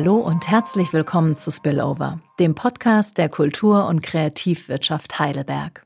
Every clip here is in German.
Hallo und herzlich willkommen zu Spillover, dem Podcast der Kultur- und Kreativwirtschaft Heidelberg.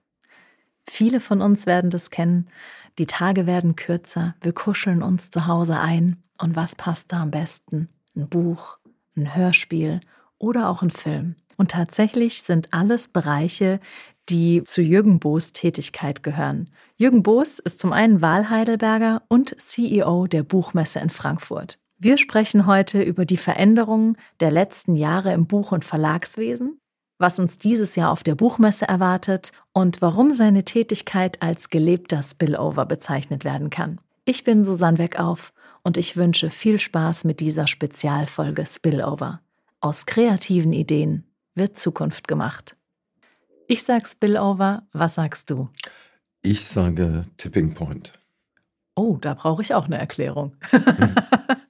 Viele von uns werden das kennen. Die Tage werden kürzer, wir kuscheln uns zu Hause ein. Und was passt da am besten? Ein Buch, ein Hörspiel oder auch ein Film. Und tatsächlich sind alles Bereiche, die zu Jürgen Boos Tätigkeit gehören. Jürgen Boos ist zum einen Wahlheidelberger und CEO der Buchmesse in Frankfurt. Wir sprechen heute über die Veränderungen der letzten Jahre im Buch- und Verlagswesen, was uns dieses Jahr auf der Buchmesse erwartet und warum seine Tätigkeit als gelebter Spillover bezeichnet werden kann. Ich bin Susanne Weckauf und ich wünsche viel Spaß mit dieser Spezialfolge Spillover. Aus kreativen Ideen wird Zukunft gemacht. Ich sag Spillover, was sagst du? Ich sage Tipping Point. Oh, da brauche ich auch eine Erklärung.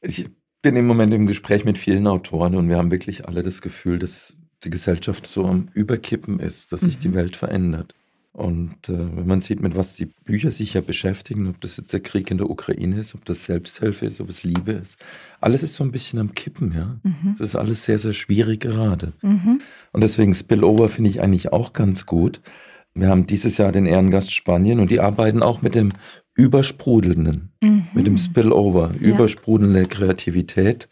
ich bin im Moment im Gespräch mit vielen Autoren und wir haben wirklich alle das Gefühl, dass die Gesellschaft so am Überkippen ist, dass sich mhm. die Welt verändert. Und äh, wenn man sieht, mit was die Bücher sich ja beschäftigen, ob das jetzt der Krieg in der Ukraine ist, ob das Selbsthilfe ist, ob es Liebe ist, alles ist so ein bisschen am Kippen, ja. Mhm. Das ist alles sehr, sehr schwierig gerade. Mhm. Und deswegen Spillover finde ich eigentlich auch ganz gut. Wir haben dieses Jahr den Ehrengast Spanien und die arbeiten auch mit dem Übersprudelnden, mhm. mit dem Spillover, ja. übersprudelnde Kreativität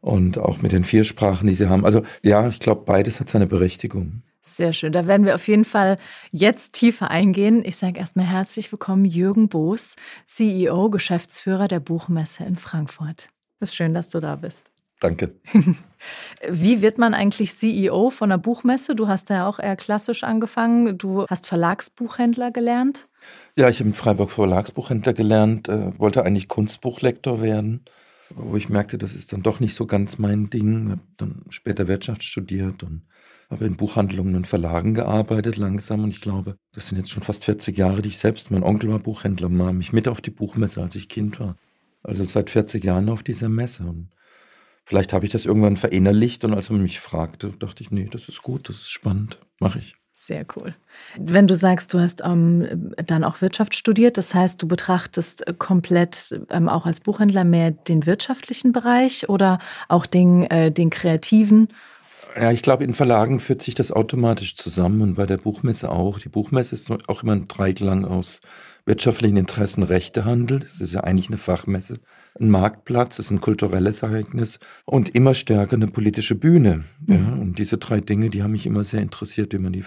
und auch mit den vier Sprachen, die sie haben. Also ja, ich glaube, beides hat seine Berechtigung. Sehr schön. Da werden wir auf jeden Fall jetzt tiefer eingehen. Ich sage erstmal herzlich willkommen, Jürgen Boos, CEO, Geschäftsführer der Buchmesse in Frankfurt. Es ist schön, dass du da bist. Danke. Wie wird man eigentlich CEO von einer Buchmesse? Du hast ja auch eher klassisch angefangen. Du hast Verlagsbuchhändler gelernt. Ja, ich habe in Freiburg Verlagsbuchhändler gelernt, äh, wollte eigentlich Kunstbuchlektor werden, wo ich merkte, das ist dann doch nicht so ganz mein Ding. Habe dann später Wirtschaft studiert und habe in Buchhandlungen und Verlagen gearbeitet langsam und ich glaube, das sind jetzt schon fast 40 Jahre, die ich selbst, mein Onkel war Buchhändler, nahm mich mit auf die Buchmesse, als ich Kind war. Also seit 40 Jahren auf dieser Messe und vielleicht habe ich das irgendwann verinnerlicht und als man mich fragte, dachte ich, nee, das ist gut, das ist spannend, mache ich. Sehr cool. Wenn du sagst, du hast ähm, dann auch Wirtschaft studiert, das heißt, du betrachtest komplett ähm, auch als Buchhändler mehr den wirtschaftlichen Bereich oder auch den, äh, den kreativen ja, ich glaube, in Verlagen führt sich das automatisch zusammen und bei der Buchmesse auch. Die Buchmesse ist auch immer ein Dreiklang aus wirtschaftlichen Interessen, Rechtehandel. Das ist ja eigentlich eine Fachmesse. Ein Marktplatz ist ein kulturelles Ereignis und immer stärker eine politische Bühne. Mhm. Ja, und diese drei Dinge, die haben mich immer sehr interessiert, wie man die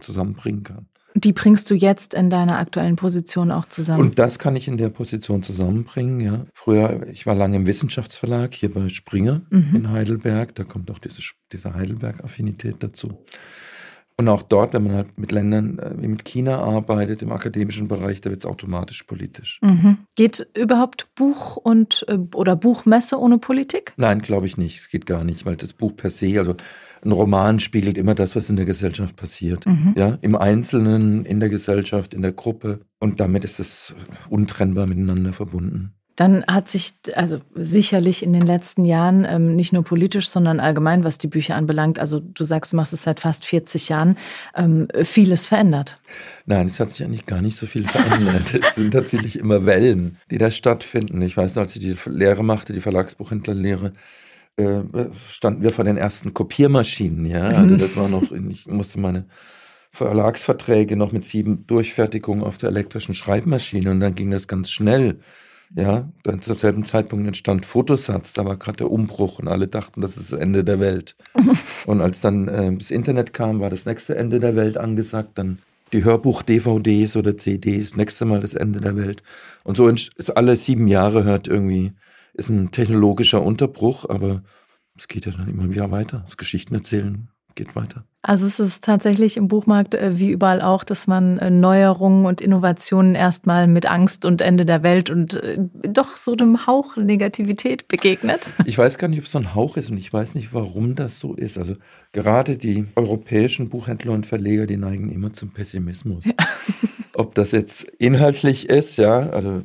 zusammenbringen kann. Die bringst du jetzt in deiner aktuellen Position auch zusammen. Und das kann ich in der Position zusammenbringen, ja. Früher, ich war lange im Wissenschaftsverlag hier bei Springer mhm. in Heidelberg. Da kommt auch diese, diese Heidelberg-Affinität dazu. Und auch dort, wenn man halt mit Ländern äh, wie mit China arbeitet, im akademischen Bereich, da wird es automatisch politisch. Mhm. Geht überhaupt Buch und äh, oder Buchmesse ohne Politik? Nein, glaube ich nicht. Es geht gar nicht, weil das Buch per se, also ein Roman spiegelt immer das, was in der Gesellschaft passiert. Mhm. Ja, im Einzelnen, in der Gesellschaft, in der Gruppe. Und damit ist es untrennbar miteinander verbunden. Dann hat sich also sicherlich in den letzten Jahren ähm, nicht nur politisch, sondern allgemein, was die Bücher anbelangt, also du sagst, du machst es seit fast 40 Jahren, ähm, vieles verändert. Nein, es hat sich eigentlich gar nicht so viel verändert. es sind tatsächlich immer Wellen, die da stattfinden. Ich weiß noch, als ich die Lehre machte, die Verlagsbuchhändlerlehre, äh, standen wir vor den ersten Kopiermaschinen. Ja, also das war noch, ich musste meine Verlagsverträge noch mit sieben Durchfertigungen auf der elektrischen Schreibmaschine und dann ging das ganz schnell. Ja, dann zum selben Zeitpunkt entstand Fotosatz, da war gerade der Umbruch und alle dachten, das ist das Ende der Welt. und als dann äh, das Internet kam, war das nächste Ende der Welt angesagt, dann die Hörbuch-DVDs oder CDs, nächste Mal das Ende der Welt. Und so ist alle sieben Jahre hört irgendwie, ist ein technologischer Unterbruch, aber es geht ja dann immer wieder weiter. Das Geschichten erzählen geht weiter. Also es ist tatsächlich im Buchmarkt äh, wie überall auch, dass man äh, Neuerungen und Innovationen erstmal mit Angst und Ende der Welt und äh, doch so einem Hauch Negativität begegnet. Ich weiß gar nicht, ob es so ein Hauch ist und ich weiß nicht, warum das so ist. Also gerade die europäischen Buchhändler und Verleger, die neigen immer zum Pessimismus. Ja. Ob das jetzt inhaltlich ist, ja, also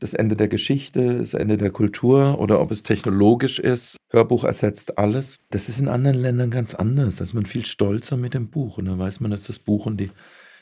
das Ende der Geschichte, das Ende der Kultur oder ob es technologisch ist. Hörbuch ersetzt alles. Das ist in anderen Ländern ganz anders. Da ist man viel stolzer mit dem Buch und da weiß man, dass das Buch und die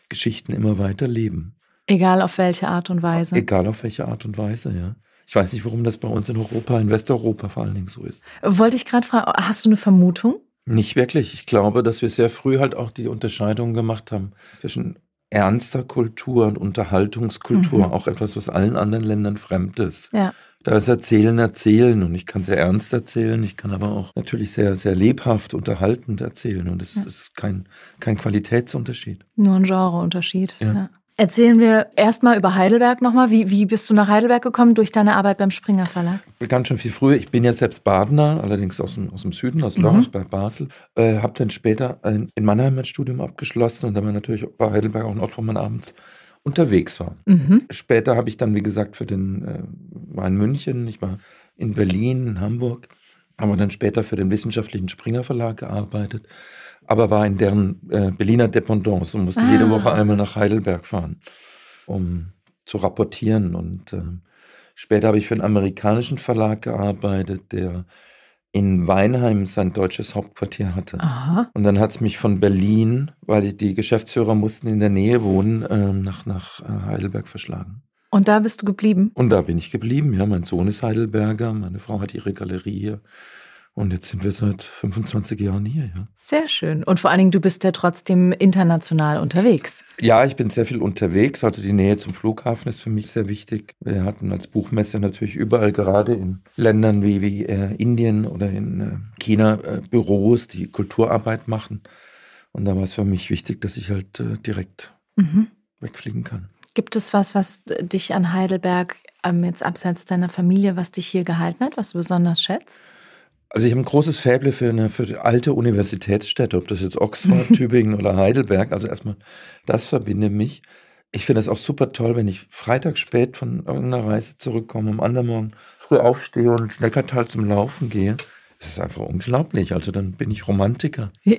Geschichten immer weiter leben. Egal auf welche Art und Weise. Egal auf welche Art und Weise, ja. Ich weiß nicht, warum das bei uns in Europa, in Westeuropa vor allen Dingen so ist. Wollte ich gerade fragen, hast du eine Vermutung? Nicht wirklich. Ich glaube, dass wir sehr früh halt auch die Unterscheidung gemacht haben zwischen ernster Kultur und Unterhaltungskultur, mhm. auch etwas, was allen anderen Ländern fremd ist. Ja. Da ist Erzählen erzählen und ich kann sehr ernst erzählen, ich kann aber auch natürlich sehr, sehr lebhaft, unterhaltend erzählen und es ja. ist kein, kein Qualitätsunterschied. Nur ein Genreunterschied. Ja. ja. Erzählen wir erstmal über Heidelberg nochmal. Wie, wie bist du nach Heidelberg gekommen durch deine Arbeit beim Springer Verlag? Begann schon viel früher. Ich bin ja selbst Badener, allerdings aus dem, aus dem Süden, aus Lörrach mhm. bei Basel. Äh, habe dann später ein, in Mannheim mein Studium abgeschlossen und dann war natürlich bei Heidelberg auch ein Ort, wo man abends unterwegs war. Mhm. Später habe ich dann, wie gesagt, für den, äh, war in München, ich war in Berlin, in Hamburg, aber dann später für den wissenschaftlichen Springer Verlag gearbeitet aber war in deren äh, Berliner Dependance und musste ah. jede Woche einmal nach Heidelberg fahren, um zu rapportieren. Und äh, später habe ich für einen amerikanischen Verlag gearbeitet, der in Weinheim sein deutsches Hauptquartier hatte. Aha. Und dann hat es mich von Berlin, weil die Geschäftsführer mussten in der Nähe wohnen, äh, nach, nach äh, Heidelberg verschlagen. Und da bist du geblieben? Und da bin ich geblieben, ja. Mein Sohn ist Heidelberger, meine Frau hat ihre Galerie hier. Und jetzt sind wir seit 25 Jahren hier, ja. Sehr schön. Und vor allen Dingen, du bist ja trotzdem international unterwegs. Ja, ich bin sehr viel unterwegs. Also die Nähe zum Flughafen ist für mich sehr wichtig. Wir hatten als Buchmesse natürlich überall, gerade in Ländern wie, wie äh, Indien oder in äh, China, äh, Büros, die Kulturarbeit machen. Und da war es für mich wichtig, dass ich halt äh, direkt mhm. wegfliegen kann. Gibt es was, was dich an Heidelberg ähm, jetzt abseits deiner Familie, was dich hier gehalten hat, was du besonders schätzt? Also ich habe ein großes Faible für eine für alte Universitätsstädte, ob das jetzt Oxford, Tübingen oder Heidelberg. Also erstmal, das verbindet mich. Ich finde es auch super toll, wenn ich Freitag spät von irgendeiner Reise zurückkomme, am anderen Morgen früh aufstehe und ins Neckartal zum Laufen gehe. Das ist einfach unglaublich. Also dann bin ich Romantiker.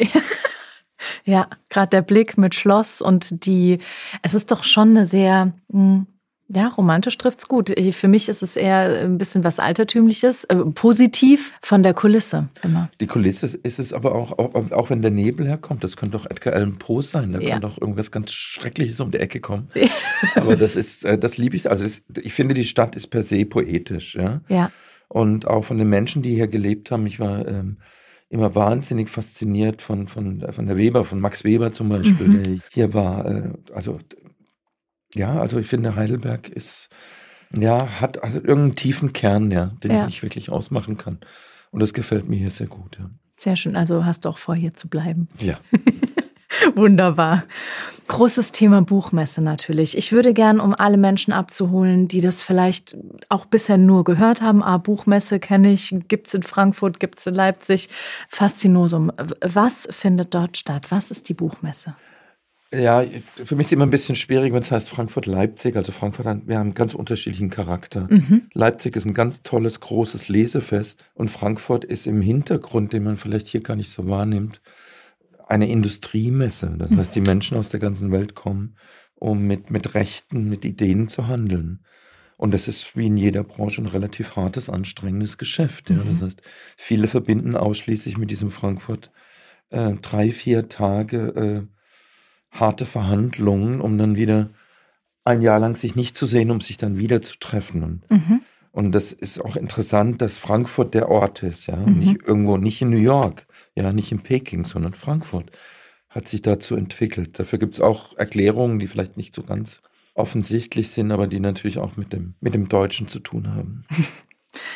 Ja, gerade der Blick mit Schloss und die, es ist doch schon eine sehr, hm, ja, romantisch trifft's gut. Für mich ist es eher ein bisschen was Altertümliches, äh, positiv von der Kulisse immer. Die Kulisse ist es aber auch, auch, auch wenn der Nebel herkommt, das könnte doch Edgar Allan Poe sein, da ja. kann doch irgendwas ganz Schreckliches um die Ecke kommen. aber das ist, äh, das liebe ich. Also ich finde, die Stadt ist per se poetisch, ja. Ja. Und auch von den Menschen, die hier gelebt haben, ich war ähm, immer wahnsinnig fasziniert von, von, von der Weber, von Max Weber zum Beispiel, mhm. der hier war. Äh, also ja, also ich finde, Heidelberg ist, ja, hat, hat irgendeinen tiefen Kern, ja, den ja. ich nicht wirklich ausmachen kann. Und das gefällt mir hier sehr gut, ja. Sehr schön. Also hast du auch vor, hier zu bleiben. Ja. Wunderbar. Großes Thema Buchmesse natürlich. Ich würde gern, um alle Menschen abzuholen, die das vielleicht auch bisher nur gehört haben, ah, Buchmesse kenne ich, gibt es in Frankfurt, gibt es in Leipzig, Faszinosum. Was findet dort statt? Was ist die Buchmesse? Ja, für mich ist es immer ein bisschen schwierig, wenn es heißt Frankfurt-Leipzig. Also Frankfurt, wir haben einen ganz unterschiedlichen Charakter. Mhm. Leipzig ist ein ganz tolles, großes Lesefest und Frankfurt ist im Hintergrund, den man vielleicht hier gar nicht so wahrnimmt, eine Industriemesse. Das heißt, die Menschen aus der ganzen Welt kommen, um mit, mit Rechten, mit Ideen zu handeln. Und das ist wie in jeder Branche ein relativ hartes, anstrengendes Geschäft. Ja. Das mhm. heißt, viele verbinden ausschließlich mit diesem Frankfurt äh, drei, vier Tage äh, harte Verhandlungen, um dann wieder ein Jahr lang sich nicht zu sehen, um sich dann wieder zu treffen. Und, mhm. und das ist auch interessant, dass Frankfurt der Ort ist, ja. Mhm. Nicht irgendwo, nicht in New York, ja, nicht in Peking, sondern Frankfurt hat sich dazu entwickelt. Dafür gibt es auch Erklärungen, die vielleicht nicht so ganz offensichtlich sind, aber die natürlich auch mit dem, mit dem Deutschen zu tun haben.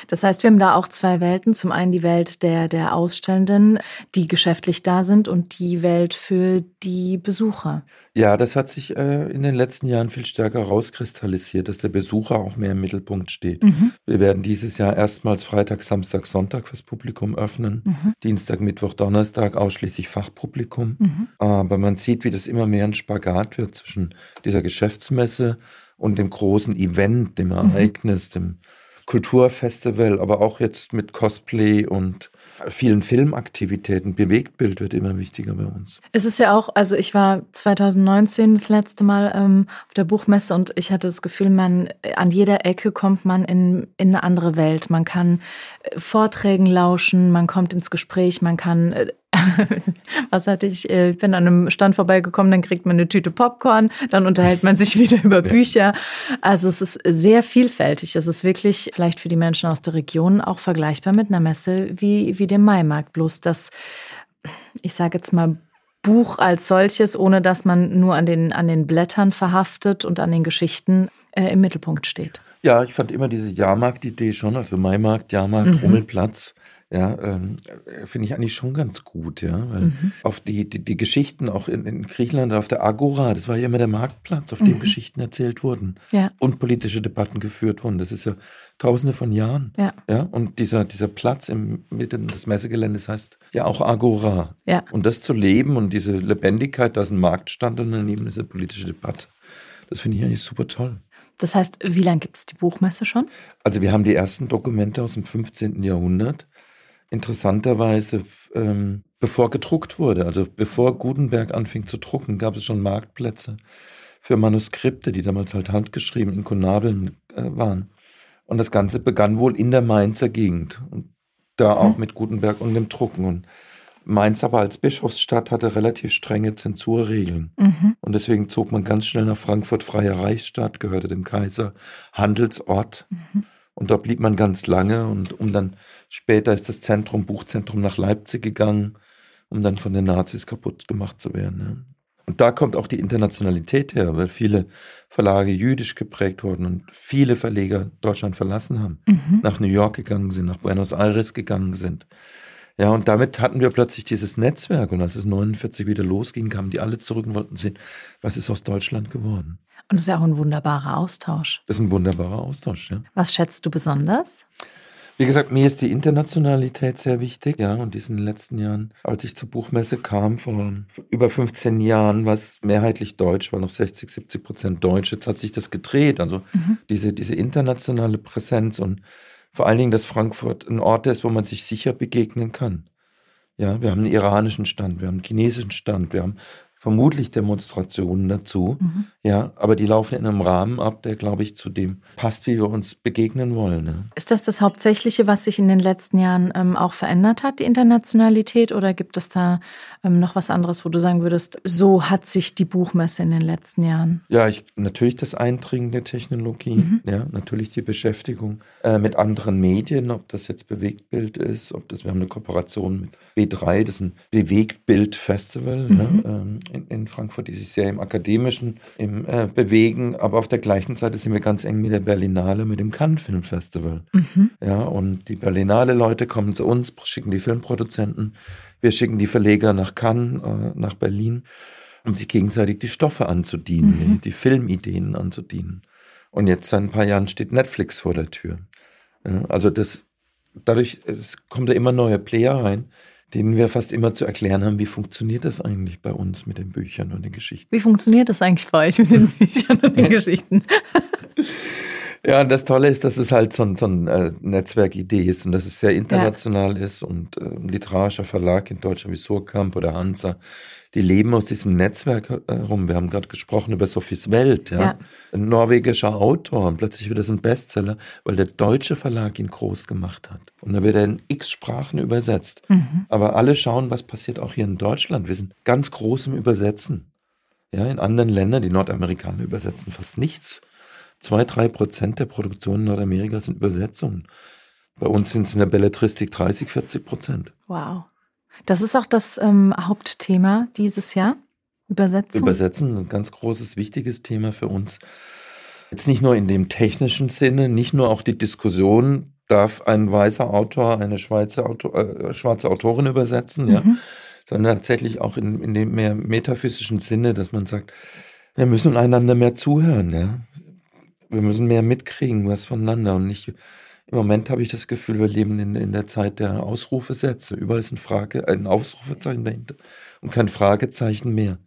Das heißt, wir haben da auch zwei Welten. Zum einen die Welt der, der Ausstellenden, die geschäftlich da sind und die Welt für die Besucher. Ja, das hat sich äh, in den letzten Jahren viel stärker rauskristallisiert, dass der Besucher auch mehr im Mittelpunkt steht. Mhm. Wir werden dieses Jahr erstmals Freitag, Samstag, Sonntag fürs Publikum öffnen. Mhm. Dienstag, Mittwoch, Donnerstag ausschließlich Fachpublikum. Mhm. Aber man sieht, wie das immer mehr ein Spagat wird zwischen dieser Geschäftsmesse und dem großen Event, dem mhm. Ereignis, dem Kulturfestival, aber auch jetzt mit Cosplay und vielen Filmaktivitäten. Bewegtbild wird immer wichtiger bei uns. Es ist ja auch, also ich war 2019 das letzte Mal ähm, auf der Buchmesse und ich hatte das Gefühl, man an jeder Ecke kommt man in, in eine andere Welt. Man kann äh, Vorträgen lauschen, man kommt ins Gespräch, man kann äh, Was hatte ich? Äh, ich bin an einem Stand vorbeigekommen, dann kriegt man eine Tüte Popcorn, dann unterhält man sich wieder über Bücher. Also es ist sehr vielfältig. Es ist wirklich vielleicht für die Menschen aus der Region auch vergleichbar mit einer Messe wie, wie dem Maimarkt. Bloß das, ich sage jetzt mal, Buch als solches, ohne dass man nur an den, an den Blättern verhaftet und an den Geschichten äh, im Mittelpunkt steht. Ja, ich fand immer diese Jahrmarkt-Idee schon, also Maimarkt, Jahrmarkt, mhm. Rummelplatz. Ja, ähm, finde ich eigentlich schon ganz gut, ja. Weil mhm. auf die, die, die, Geschichten auch in, in, Griechenland, auf der Agora, das war ja immer der Marktplatz, auf dem mhm. Geschichten erzählt wurden ja. und politische Debatten geführt wurden. Das ist ja tausende von Jahren. Ja. ja? Und dieser, dieser Platz im Mitte des Messegeländes heißt ja auch Agora. Ja. Und das zu leben und diese Lebendigkeit, dass ein Markt stand und daneben ist eine politische Debatte, das finde ich eigentlich super toll. Das heißt, wie lange gibt es die Buchmesse schon? Also wir haben die ersten Dokumente aus dem 15. Jahrhundert interessanterweise, ähm, bevor gedruckt wurde, also bevor Gutenberg anfing zu drucken, gab es schon Marktplätze für Manuskripte, die damals halt handgeschrieben in Konabeln äh, waren. Und das Ganze begann wohl in der Mainzer Gegend und da auch mhm. mit Gutenberg und dem Drucken. Und Mainz aber als Bischofsstadt hatte relativ strenge Zensurregeln. Mhm. Und deswegen zog man ganz schnell nach Frankfurt, freie Reichsstadt, gehörte dem Kaiser, Handelsort. Mhm. Und dort blieb man ganz lange und um dann später ist das Zentrum, Buchzentrum nach Leipzig gegangen, um dann von den Nazis kaputt gemacht zu werden. Ja. Und da kommt auch die Internationalität her, weil viele Verlage jüdisch geprägt wurden und viele Verleger Deutschland verlassen haben, mhm. nach New York gegangen sind, nach Buenos Aires gegangen sind. Ja, und damit hatten wir plötzlich dieses Netzwerk. Und als es 49 wieder losging, kamen die alle zurück und wollten sehen, was ist aus Deutschland geworden. Und das ist ja auch ein wunderbarer Austausch. Das ist ein wunderbarer Austausch, ja. Was schätzt du besonders? Wie gesagt, mir ist die Internationalität sehr wichtig, ja, und diesen letzten Jahren, als ich zur Buchmesse kam, vor über 15 Jahren, war es mehrheitlich deutsch, war noch 60, 70 Prozent deutsch. Jetzt hat sich das gedreht, also mhm. diese, diese internationale Präsenz und vor allen Dingen, dass Frankfurt ein Ort ist, wo man sich sicher begegnen kann. Ja, wir haben einen iranischen Stand, wir haben einen chinesischen Stand, wir haben vermutlich Demonstrationen dazu. Mhm. Ja, aber die laufen in einem Rahmen ab, der, glaube ich, zu dem passt, wie wir uns begegnen wollen. Ne? Ist das das Hauptsächliche, was sich in den letzten Jahren ähm, auch verändert hat, die Internationalität? Oder gibt es da ähm, noch was anderes, wo du sagen würdest, so hat sich die Buchmesse in den letzten Jahren? Ja, ich, natürlich das Eindringen der Technologie, mhm. ja, natürlich die Beschäftigung äh, mit anderen Medien, ob das jetzt Bewegtbild ist, ob das, wir haben eine Kooperation mit B3, das ist ein Bewegtbild-Festival, mhm. ja, ähm, in, in, Frankfurt, die sich sehr im Akademischen im, äh, bewegen, aber auf der gleichen Seite sind wir ganz eng mit der Berlinale, mit dem Cannes Film Festival. Mhm. Ja, und die Berlinale-Leute kommen zu uns, schicken die Filmproduzenten, wir schicken die Verleger nach Cannes, äh, nach Berlin, um sich gegenseitig die Stoffe anzudienen, mhm. die, die Filmideen anzudienen. Und jetzt seit ein paar Jahren steht Netflix vor der Tür. Ja, also das, dadurch es kommt da immer neue Player rein, denen wir fast immer zu erklären haben, wie funktioniert das eigentlich bei uns mit den Büchern und den Geschichten. Wie funktioniert das eigentlich bei euch mit den Büchern und den Geschichten? Ja, und das Tolle ist, dass es halt so ein, so ein äh, Netzwerkidee ist und dass es sehr international ja. ist und äh, ein literarischer Verlag in Deutschland wie Surkamp oder Hansa, die leben aus diesem Netzwerk herum. Wir haben gerade gesprochen über Sophies Welt, ja? ja. Ein norwegischer Autor und plötzlich wird das ein Bestseller, weil der deutsche Verlag ihn groß gemacht hat. Und dann wird er in x Sprachen übersetzt. Mhm. Aber alle schauen, was passiert auch hier in Deutschland. Wir sind ganz groß im Übersetzen. Ja, in anderen Ländern, die Nordamerikaner übersetzen fast nichts. Zwei, drei Prozent der Produktion in Nordamerika sind Übersetzungen. Bei uns sind es in der Belletristik 30, 40 Prozent. Wow. Das ist auch das ähm, Hauptthema dieses Jahr. Übersetzung. Übersetzen, ein ganz großes, wichtiges Thema für uns. Jetzt nicht nur in dem technischen Sinne, nicht nur auch die Diskussion, darf ein weißer Autor eine Schweizer Autor, äh, schwarze Autorin übersetzen, mhm. ja, sondern tatsächlich auch in, in dem mehr metaphysischen Sinne, dass man sagt, wir müssen einander mehr zuhören, ja wir müssen mehr mitkriegen, was voneinander und nicht. Im Moment habe ich das Gefühl, wir leben in, in der Zeit der Ausrufesätze. Überall ist ein, Frage, ein Ausrufezeichen dahinter und kein Fragezeichen mehr.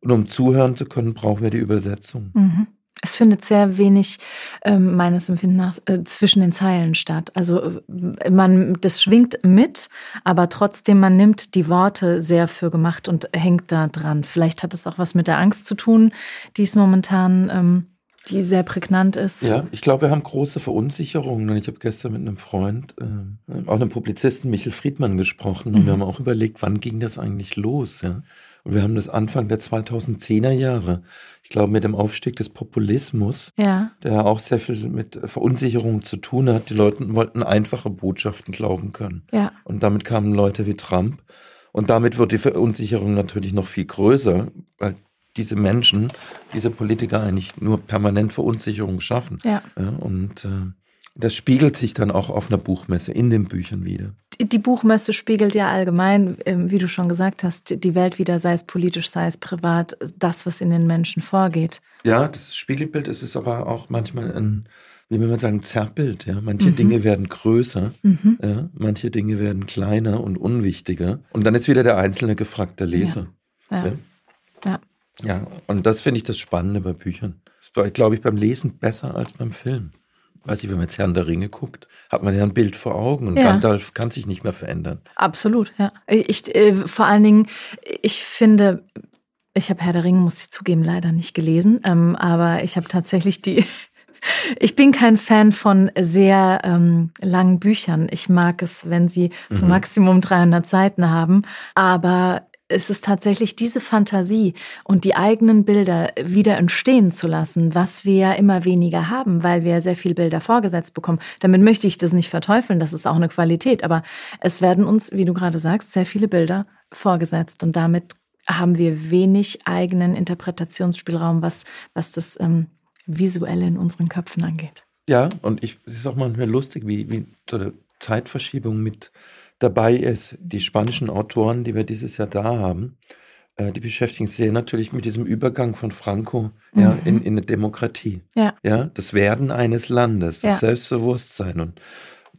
Und um zuhören zu können, brauchen wir die Übersetzung. Mhm. Es findet sehr wenig ähm, meines Empfindens äh, zwischen den Zeilen statt. Also äh, man, das schwingt mit, aber trotzdem man nimmt die Worte sehr für gemacht und hängt da dran. Vielleicht hat es auch was mit der Angst zu tun, die es momentan ähm, die sehr prägnant ist. Ja, ich glaube, wir haben große Verunsicherungen. Und ich habe gestern mit einem Freund, äh, auch einem Publizisten, Michel Friedmann, gesprochen. Und mhm. wir haben auch überlegt, wann ging das eigentlich los? Ja? Und wir haben das Anfang der 2010er Jahre. Ich glaube, mit dem Aufstieg des Populismus, ja. der auch sehr viel mit Verunsicherung zu tun hat. Die Leute wollten einfache Botschaften glauben können. Ja. Und damit kamen Leute wie Trump. Und damit wird die Verunsicherung natürlich noch viel größer, weil diese Menschen, diese Politiker eigentlich nur permanent Verunsicherung schaffen. Ja. ja und äh, das spiegelt sich dann auch auf einer Buchmesse in den Büchern wieder. Die, Buchmesse spiegelt ja allgemein, äh, wie du schon gesagt hast, die Welt wieder, sei es politisch, sei es privat, das, was in den Menschen vorgeht. Ja, das Spiegelbild ist es aber auch manchmal ein, wie will man sagen, Zerrbild. Ja? Manche mhm. Dinge werden größer, mhm. ja? manche Dinge werden kleiner und unwichtiger. Und dann ist wieder der Einzelne gefragt, der Leser. ja. ja. ja. Ja, und das finde ich das Spannende bei Büchern. Das war, glaube ich, beim Lesen besser als beim Film. Weiß ich, wenn man jetzt Herrn der Ringe guckt, hat man ja ein Bild vor Augen und ja. Gandalf kann sich nicht mehr verändern. Absolut, ja. Ich, äh, vor allen Dingen, ich finde, ich habe Herr der Ringe, muss ich zugeben, leider nicht gelesen, ähm, aber ich habe tatsächlich die, ich bin kein Fan von sehr ähm, langen Büchern. Ich mag es, wenn sie mhm. so Maximum 300 Seiten haben. Aber es ist tatsächlich diese Fantasie und die eigenen Bilder wieder entstehen zu lassen, was wir ja immer weniger haben, weil wir sehr viel Bilder vorgesetzt bekommen. Damit möchte ich das nicht verteufeln, das ist auch eine Qualität, aber es werden uns, wie du gerade sagst, sehr viele Bilder vorgesetzt und damit haben wir wenig eigenen Interpretationsspielraum, was, was das ähm, Visuelle in unseren Köpfen angeht. Ja, und ich, es ist auch manchmal lustig, wie, wie so eine Zeitverschiebung mit dabei ist. Die spanischen Autoren, die wir dieses Jahr da haben, äh, die beschäftigen sich sehr natürlich mit diesem Übergang von Franco mhm. ja, in, in eine Demokratie. Ja. ja. Das Werden eines Landes, das ja. Selbstbewusstsein. Und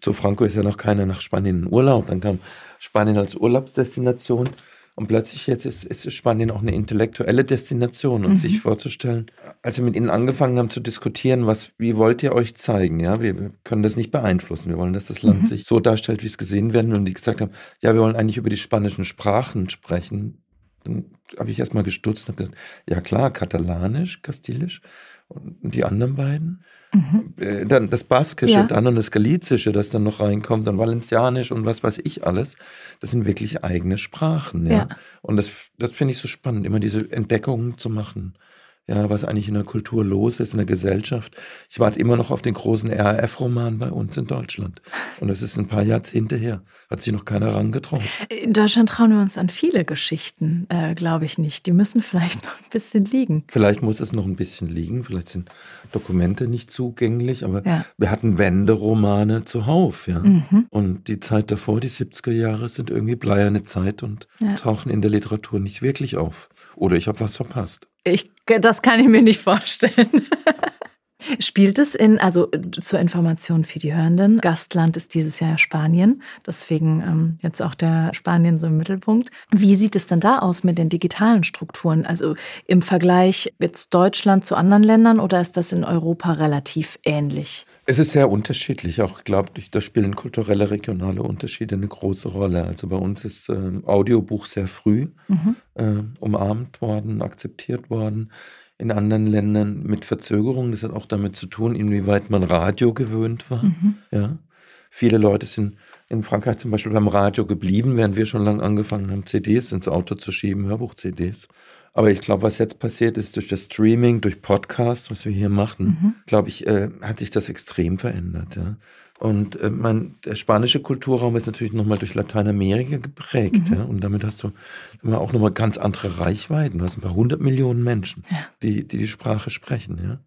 zu Franco ist ja noch keiner nach Spanien in Urlaub. Dann kam Spanien als Urlaubsdestination. Und plötzlich jetzt ist, ist Spanien auch eine intellektuelle Destination und mhm. sich vorzustellen, als wir mit ihnen angefangen haben zu diskutieren, was, wie wollt ihr euch zeigen? Ja, wir können das nicht beeinflussen. Wir wollen, dass das Land mhm. sich so darstellt, wie es gesehen werden. Und die gesagt haben, ja, wir wollen eigentlich über die spanischen Sprachen sprechen. Dann habe ich erstmal gestutzt und gesagt, ja klar, Katalanisch, Kastilisch und die anderen beiden. Mhm. Äh, dann das Baskische, ja. dann und das Galizische, das dann noch reinkommt, dann Valencianisch und was weiß ich alles. Das sind wirklich eigene Sprachen. Ja. ja. Und das, das finde ich so spannend, immer diese Entdeckungen zu machen ja, was eigentlich in der Kultur los ist, in der Gesellschaft. Ich warte immer noch auf den großen RAF-Roman bei uns in Deutschland. Und das ist ein paar Jahrzehnte her. Hat sich noch keiner rangetraut. In Deutschland trauen wir uns an viele Geschichten, äh, glaube ich nicht. Die müssen vielleicht noch ein bisschen liegen. Vielleicht muss es noch ein bisschen liegen. Vielleicht sind Dokumente nicht zugänglich. Aber ja. wir hatten Wenderomane zuhauf. Ja. Mhm. Und die Zeit davor, die 70er Jahre, sind irgendwie bleierne Zeit und ja. tauchen in der Literatur nicht wirklich auf. Oder ich habe was verpasst. Ich, das kann ich mir nicht vorstellen. Spielt es in, also zur Information für die Hörenden, Gastland ist dieses Jahr Spanien, deswegen ähm, jetzt auch der Spanien so im Mittelpunkt. Wie sieht es denn da aus mit den digitalen Strukturen? Also im Vergleich jetzt Deutschland zu anderen Ländern oder ist das in Europa relativ ähnlich? Es ist sehr unterschiedlich. Auch, glaube ich, da spielen kulturelle, regionale Unterschiede eine große Rolle. Also bei uns ist äh, Audiobuch sehr früh mhm. äh, umarmt worden, akzeptiert worden in anderen Ländern mit Verzögerung. Das hat auch damit zu tun, inwieweit man Radio gewöhnt war. Mhm. Ja. Viele Leute sind in Frankreich zum Beispiel beim Radio geblieben, während wir schon lange angefangen haben, CDs ins Auto zu schieben, Hörbuch-CDs. Aber ich glaube, was jetzt passiert ist durch das Streaming, durch Podcasts, was wir hier machen, mhm. glaube ich, äh, hat sich das extrem verändert. Ja. Und äh, mein, der spanische Kulturraum ist natürlich nochmal durch Lateinamerika geprägt. Mhm. Ja? Und damit hast du mal, auch nochmal ganz andere Reichweiten. Du hast ein paar hundert Millionen Menschen, ja. die, die die Sprache sprechen. Ja?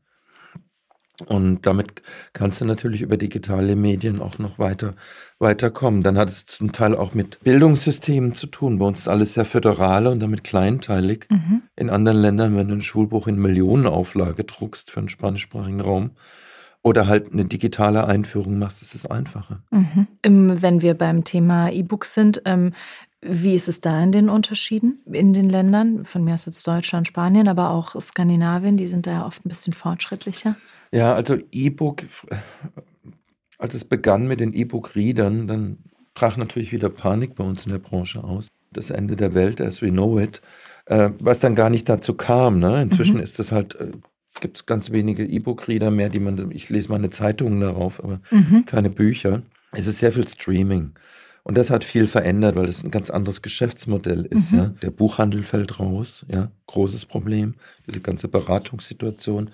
Und damit kannst du natürlich über digitale Medien auch noch weiter weiterkommen. Dann hat es zum Teil auch mit Bildungssystemen zu tun. Bei uns ist alles sehr föderal und damit kleinteilig. Mhm. In anderen Ländern, wenn du ein Schulbuch in Millionenauflage druckst für einen spanischsprachigen Raum, oder halt eine digitale Einführung machst, ist es einfacher. Mhm. Wenn wir beim Thema E-Books sind, ähm, wie ist es da in den Unterschieden in den Ländern? Von mir aus jetzt Deutschland, Spanien, aber auch Skandinavien, die sind da ja oft ein bisschen fortschrittlicher. Ja, also E-Book, als es begann mit den E-Book-Readern, dann brach natürlich wieder Panik bei uns in der Branche aus. Das Ende der Welt, as we know it, äh, was dann gar nicht dazu kam. Ne? Inzwischen mhm. ist das halt äh, gibt es ganz wenige E-Book-Reader mehr, die man, ich lese meine Zeitungen darauf, aber Mhm. keine Bücher. Es ist sehr viel Streaming. Und das hat viel verändert, weil es ein ganz anderes Geschäftsmodell ist. Mhm. Ja. Der Buchhandel fällt raus, ja, großes Problem. Diese ganze Beratungssituation,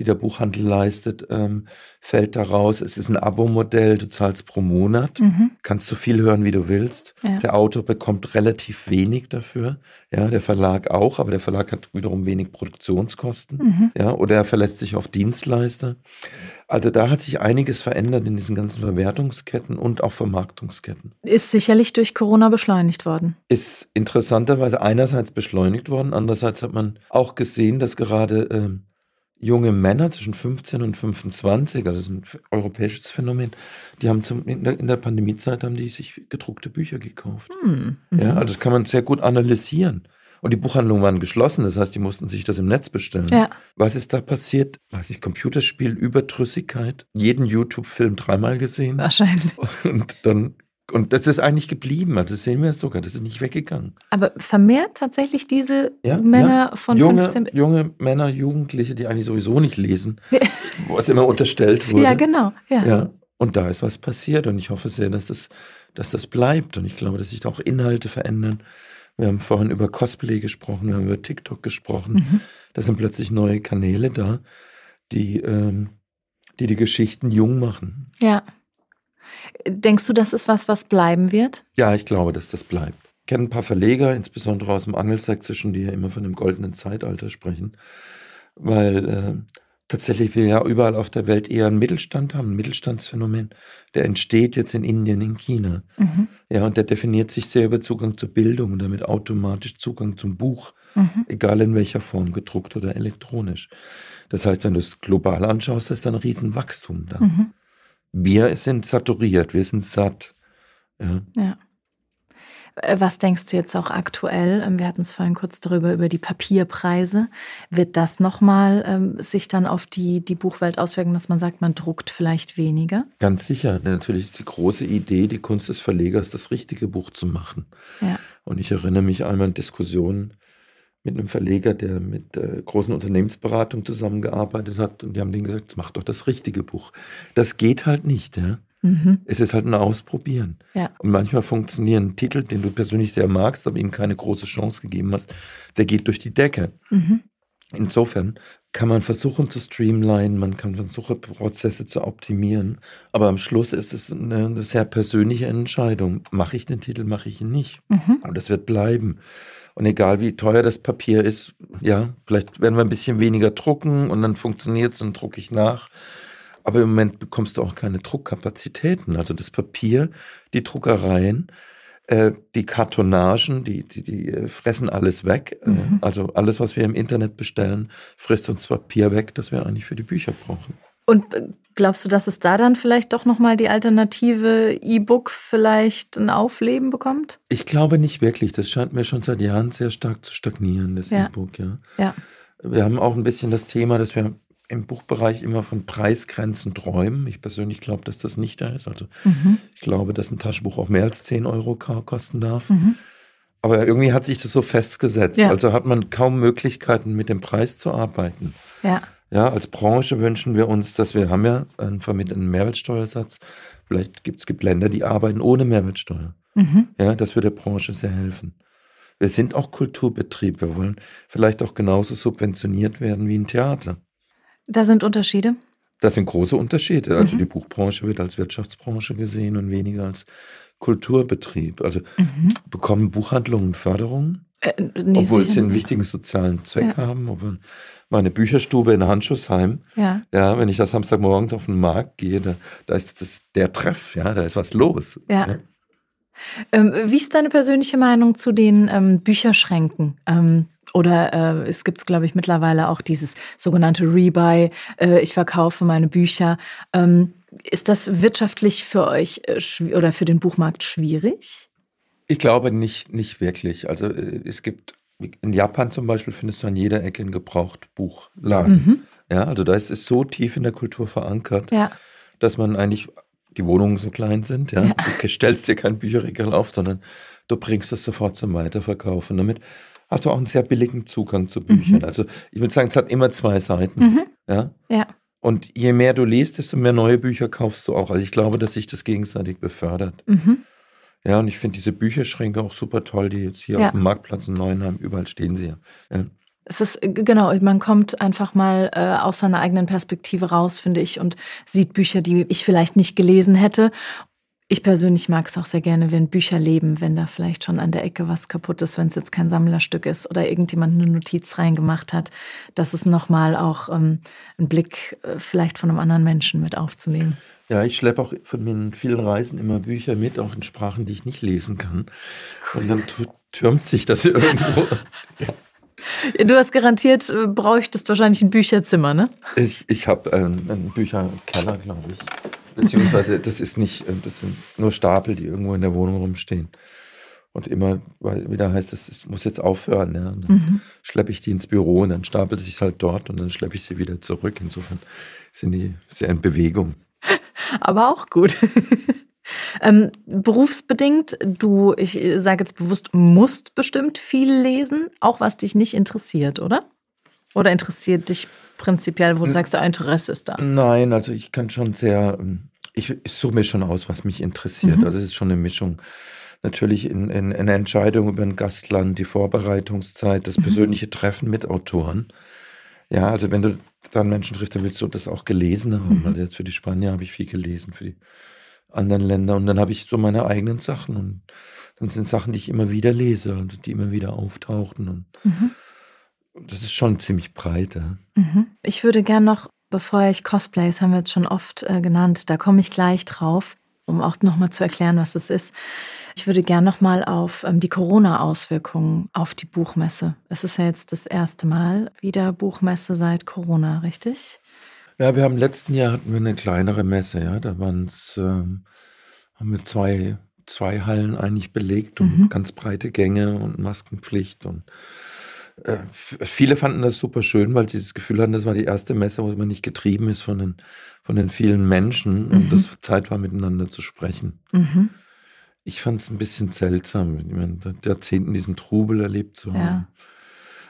die der Buchhandel leistet, ähm, fällt da raus. Es ist ein Abo-Modell, du zahlst pro Monat, Mhm. kannst so viel hören, wie du willst. Ja. Der Autor bekommt relativ wenig dafür, ja, der Verlag auch, aber der Verlag hat wiederum wenig Produktionskosten, Mhm. ja, oder er verlässt sich auf Dienstleister. Also da hat sich einiges verändert in diesen ganzen Verwertungsketten und auch Vermarktungsketten. Ist sicherlich durch Corona beschleunigt worden. Ist interessanterweise einerseits beschleunigt worden, andererseits hat man auch gesehen, dass gerade ähm, junge Männer zwischen 15 und 25, also das ist ein europäisches Phänomen, die haben zum, in, der, in der Pandemiezeit haben die sich gedruckte Bücher gekauft. Hm. Ja, Mhm. also das kann man sehr gut analysieren. Und die Buchhandlungen waren geschlossen, das heißt, die mussten sich das im Netz bestellen. Ja. Was ist da passiert? Weiß ich, Computerspiel, Überdrüssigkeit, jeden YouTube-Film dreimal gesehen. Wahrscheinlich. Und dann, und das ist eigentlich geblieben. Also das sehen wir jetzt sogar, das ist nicht weggegangen. Aber vermehrt tatsächlich diese Ja, Männer von junge, 15 bis. junge Männer, Jugendliche, die eigentlich sowieso nicht lesen, wo es immer unterstellt wurde. Ja, genau. Ja. Ja, und da ist was passiert und ich hoffe sehr, dass das, dass das bleibt und ich glaube, dass sich da auch Inhalte verändern. Wir haben vorhin über Cosplay gesprochen, wir haben über TikTok gesprochen. Mhm. Da sind plötzlich neue Kanäle da, die, ähm, die die Geschichten jung machen. ja. Denkst du, das ist was, was bleiben wird? Ja, ich glaube, dass das bleibt. Ich kenne ein paar Verleger, insbesondere aus dem Angelsächsischen, die ja immer von dem goldenen Zeitalter sprechen, weil äh, tatsächlich wir ja überall auf der Welt eher einen Mittelstand haben, ein Mittelstandsphänomen, der entsteht jetzt in Indien, in China. Mhm. Ja, und der definiert sich sehr über Zugang zur Bildung und damit automatisch Zugang zum Buch, Mhm. egal in welcher Form, gedruckt oder elektronisch. Das heißt, wenn du es global anschaust, ist da ein Riesenwachstum da. Mhm. Wir sind saturiert, wir sind satt. Ja. Ja. Äh, Was denkst du jetzt auch aktuell? Ähm, Wir hatten es vorhin kurz darüber, über die Papierpreise. Wird das nochmal ähm, sich dann auf die, die Buchwelt auswirken, dass man sagt, man druckt vielleicht weniger? Ganz sicher. Natürlich ist die große Idee, die Kunst des Verlegers, das richtige Buch zu machen. Ja. Und ich erinnere mich einmal an Diskussionen mit einem Verleger, der mit äh, großen Unternehmensberatungen zusammengearbeitet hat. Und die haben denen gesagt, jetzt mach doch das richtige Buch. Das geht halt nicht. Ja? Mhm. Es ist halt ein Ausprobieren. Ja. Und manchmal funktionieren Titel, den du persönlich sehr magst, aber ihm keine große Chance gegeben hast, der geht durch die Decke. Mhm. Insofern kann man versuchen zu streamlinen, man kann versuchen, Prozesse zu optimieren, aber am Schluss ist es eine, sehr persönliche Entscheidung. Mache ich den Titel, mache ich ihn nicht. Mhm. Und das wird bleiben. Und egal wie teuer das Papier ist, ja, vielleicht werden wir ein bisschen weniger drucken und dann funktioniert es und drucke ich nach. Aber im Moment bekommst du auch keine Druckkapazitäten. Also das Papier, die Druckereien, äh, die Kartonagen, die, die, die äh, fressen alles weg. Äh, Mhm. Also alles, was wir im Internet bestellen, frisst uns Papier weg, das wir eigentlich für die Bücher brauchen. Und glaubst du, dass es da dann vielleicht doch nochmal die alternative E-Book vielleicht ein Aufleben bekommt? Ich glaube nicht wirklich. Das scheint mir schon seit Jahren sehr stark zu stagnieren, das Ja. E-Book, ja. Ja. Wir haben auch ein bisschen das Thema, dass wir im Buchbereich immer von Preisgrenzen träumen. Ich persönlich glaube, dass das nicht da ist. Also Mhm. ich glaube, dass ein Taschenbuch auch mehr als 10 Euro kosten darf. Mhm. Aber irgendwie hat sich das so festgesetzt. Ja. Also hat man kaum Möglichkeiten, mit dem Preis zu arbeiten. Ja. Ja, als Branche wünschen wir uns, dass wir haben ja einen vermittelnden Mehrwertsteuersatz. Vielleicht gibt es gibt Länder, die arbeiten ohne Mehrwertsteuer. Mhm. Ja, das würde der Branche sehr helfen. Wir sind auch Kulturbetrieb. Wir wollen vielleicht auch genauso subventioniert werden wie ein Theater. Da sind Unterschiede. Das sind große Unterschiede. Also Mhm. die Buchbranche wird als Wirtschaftsbranche gesehen und weniger als Kulturbetrieb. Also Mhm. bekommen Buchhandlungen Förderungen, Äh, nee, obwohl sie einen wichtigen sozialen Zweck Ja. haben. Obwohl meine Bücherstube in Handschussheim, Ja. ja, wenn ich da Samstagmorgens auf den Markt gehe, da, da ist das der Treff, ja, da ist was los. Ja. Ähm, wie ist deine persönliche Meinung zu den ähm, Bücherschränken? Ähm, oder äh, es gibt, glaube ich, mittlerweile auch dieses sogenannte Rebuy. Äh, ich verkaufe meine Bücher. Ähm, ist das wirtschaftlich für euch äh, oder für den Buchmarkt schwierig? Ich glaube nicht, nicht wirklich. Also äh, es gibt in Japan zum Beispiel findest du an jeder Ecke ein Gebrauchtbuchladen. Mhm. Ja, also da ist es so tief in der Kultur verankert, Ja. dass man eigentlich die Wohnungen so klein sind. Ja, Ja. du stellst dir kein Bücherregal auf, sondern du bringst es sofort zum Weiterverkaufen. Damit hast du auch einen sehr billigen Zugang zu Büchern. Mhm. Also ich würde sagen, es hat immer zwei Seiten. Mhm. Ja? ja. Und je mehr du liest, desto mehr neue Bücher kaufst du auch. Also ich glaube, dass sich das gegenseitig befördert. Mhm. Ja, und ich finde diese Bücherschränke auch super toll, die jetzt hier ja. auf dem Marktplatz in Neuenheim, überall stehen sie ja. ja. Es ist, genau, man kommt einfach mal äh, aus seiner eigenen Perspektive raus, finde ich, und sieht Bücher, die ich vielleicht nicht gelesen hätte ich persönlich mag es auch sehr gerne, wenn Bücher leben, wenn da vielleicht schon an der Ecke was kaputt ist, wenn es jetzt kein Sammlerstück ist oder irgendjemand eine Notiz reingemacht hat, dass es nochmal auch ähm, einen Blick äh, vielleicht von einem anderen Menschen mit aufzunehmen. Ja, ich schleppe auch von meinen vielen Reisen immer Bücher mit, auch in Sprachen, die ich nicht lesen kann. Cool. Und dann türmt sich das irgendwo. ja. Du hast garantiert, äh, bräuchtest wahrscheinlich ein Bücherzimmer, ne? Ich, ich habe einen, einen Bücherkeller, glaube ich. Beziehungsweise das ist nicht, äh, das sind nur Stapel, die irgendwo in der Wohnung rumstehen. Und immer, weil wieder heißt es, es muss jetzt aufhören. Ja. dann mhm. schleppe ich die ins Büro und dann stapelt sich halt dort und dann schleppe ich sie wieder zurück. Insofern sind die sehr in Bewegung. Aber auch gut. ähm, berufsbedingt, du, ich sage jetzt bewusst, musst bestimmt viel lesen, auch was dich nicht interessiert, oder? Oder interessiert dich prinzipiell, wo du sagst, der Interesse ist da? Nein, also ich kann schon sehr ähm, ich, ich suche mir schon aus, was mich interessiert. Mhm. Also es ist schon eine Mischung. Natürlich in, in, in Entscheidung über ein Gastland, die Vorbereitungszeit, das mhm. persönliche Treffen mit Autoren. Ja, also wenn du dann Menschen triffst, dann willst du das auch gelesen haben. Mhm. Also jetzt für die Spanier habe ich viel gelesen, für die anderen Länder. Und dann habe ich so meine eigenen Sachen. Und dann sind Sachen, die ich immer wieder lese und die immer wieder auftauchten. Und mhm. das ist schon ziemlich breit. Ja. Mhm. Ich würde gern noch Bevor ich Cosplays, haben wir jetzt schon oft äh, genannt, da komme ich gleich drauf, um auch nochmal zu erklären, was es ist. Ich würde gerne nochmal auf ähm, die Corona-Auswirkungen auf die Buchmesse. Es ist ja jetzt das erste Mal wieder Buchmesse seit Corona, richtig? Ja, wir haben im letzten Jahr hatten wir eine kleinere Messe, ja. Da waren es, ähm, haben wir zwei, zwei Hallen eigentlich belegt und mhm. ganz breite Gänge und Maskenpflicht und äh, viele fanden das super schön, weil sie das Gefühl hatten, das war die erste Messe, wo man nicht getrieben ist von den, von den vielen Menschen mhm. und das Zeit war, miteinander zu sprechen. Mhm. Ich fand es ein bisschen seltsam, ich meine, seit Jahrzehnten diesen Trubel erlebt zu haben. Ja.